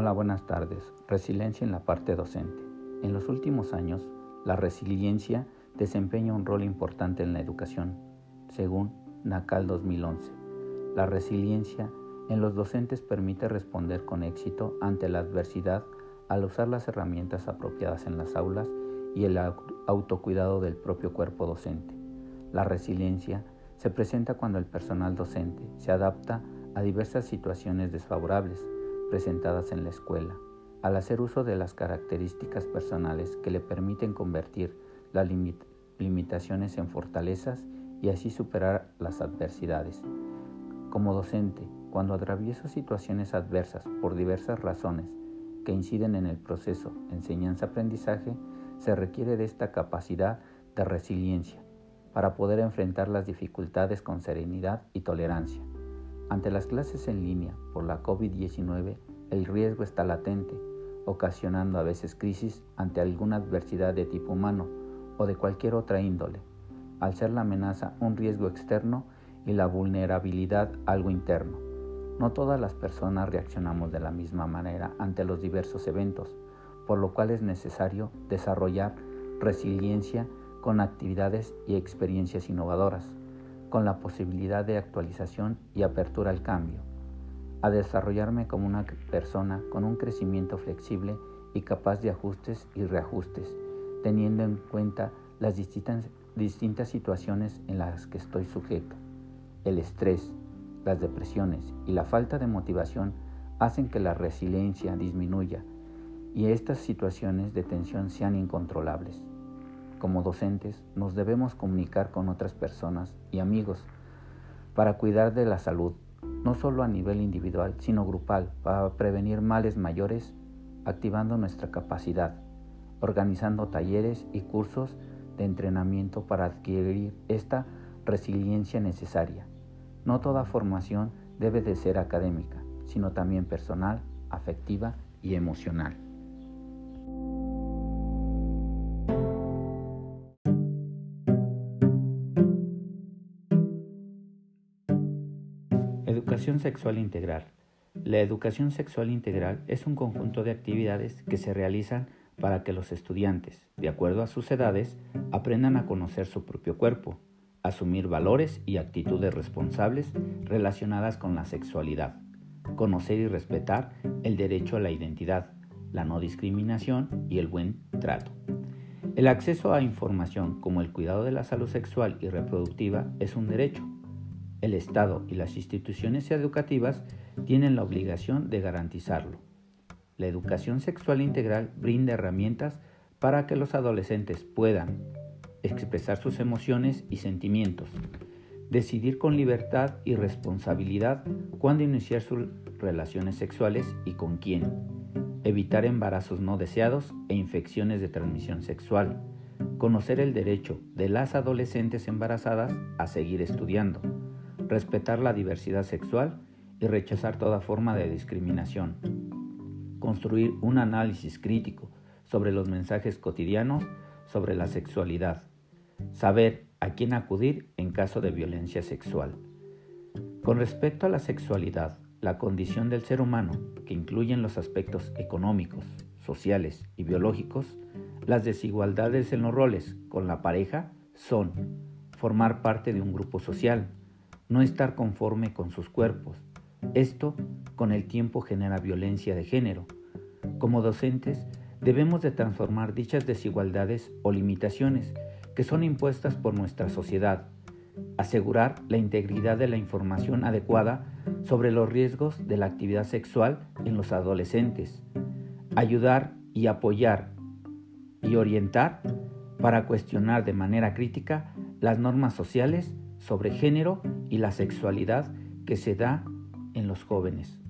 Hola, buenas tardes. Resiliencia en la parte docente. En los últimos años, la resiliencia desempeña un rol importante en la educación, según NACAL 2011. La resiliencia en los docentes permite responder con éxito ante la adversidad al usar las herramientas apropiadas en las aulas y el autocuidado del propio cuerpo docente. La resiliencia se presenta cuando el personal docente se adapta a diversas situaciones desfavorables presentadas en la escuela, al hacer uso de las características personales que le permiten convertir las limitaciones en fortalezas y así superar las adversidades. Como docente, cuando atravieso situaciones adversas por diversas razones que inciden en el proceso enseñanza-aprendizaje, se requiere de esta capacidad de resiliencia para poder enfrentar las dificultades con serenidad y tolerancia. Ante las clases en línea por la COVID-19, el riesgo está latente, ocasionando a veces crisis ante alguna adversidad de tipo humano o de cualquier otra índole, al ser la amenaza un riesgo externo y la vulnerabilidad algo interno. No todas las personas reaccionamos de la misma manera ante los diversos eventos, por lo cual es necesario desarrollar resiliencia con actividades y experiencias innovadoras con la posibilidad de actualización y apertura al cambio, a desarrollarme como una persona con un crecimiento flexible y capaz de ajustes y reajustes, teniendo en cuenta las distintas, distintas situaciones en las que estoy sujeto. El estrés, las depresiones y la falta de motivación hacen que la resiliencia disminuya y estas situaciones de tensión sean incontrolables. Como docentes nos debemos comunicar con otras personas y amigos para cuidar de la salud, no solo a nivel individual, sino grupal, para prevenir males mayores, activando nuestra capacidad, organizando talleres y cursos de entrenamiento para adquirir esta resiliencia necesaria. No toda formación debe de ser académica, sino también personal, afectiva y emocional. Educación sexual integral. La educación sexual integral es un conjunto de actividades que se realizan para que los estudiantes, de acuerdo a sus edades, aprendan a conocer su propio cuerpo, asumir valores y actitudes responsables relacionadas con la sexualidad, conocer y respetar el derecho a la identidad, la no discriminación y el buen trato. El acceso a información como el cuidado de la salud sexual y reproductiva es un derecho el Estado y las instituciones educativas tienen la obligación de garantizarlo. La educación sexual integral brinda herramientas para que los adolescentes puedan expresar sus emociones y sentimientos, decidir con libertad y responsabilidad cuándo iniciar sus relaciones sexuales y con quién, evitar embarazos no deseados e infecciones de transmisión sexual, conocer el derecho de las adolescentes embarazadas a seguir estudiando, respetar la diversidad sexual y rechazar toda forma de discriminación. Construir un análisis crítico sobre los mensajes cotidianos sobre la sexualidad. Saber a quién acudir en caso de violencia sexual. Con respecto a la sexualidad, la condición del ser humano, que incluyen los aspectos económicos, sociales y biológicos, las desigualdades en los roles con la pareja son formar parte de un grupo social, no estar conforme con sus cuerpos. Esto con el tiempo genera violencia de género. Como docentes debemos de transformar dichas desigualdades o limitaciones que son impuestas por nuestra sociedad, asegurar la integridad de la información adecuada sobre los riesgos de la actividad sexual en los adolescentes, ayudar y apoyar y orientar para cuestionar de manera crítica las normas sociales sobre género y la sexualidad que se da en los jóvenes.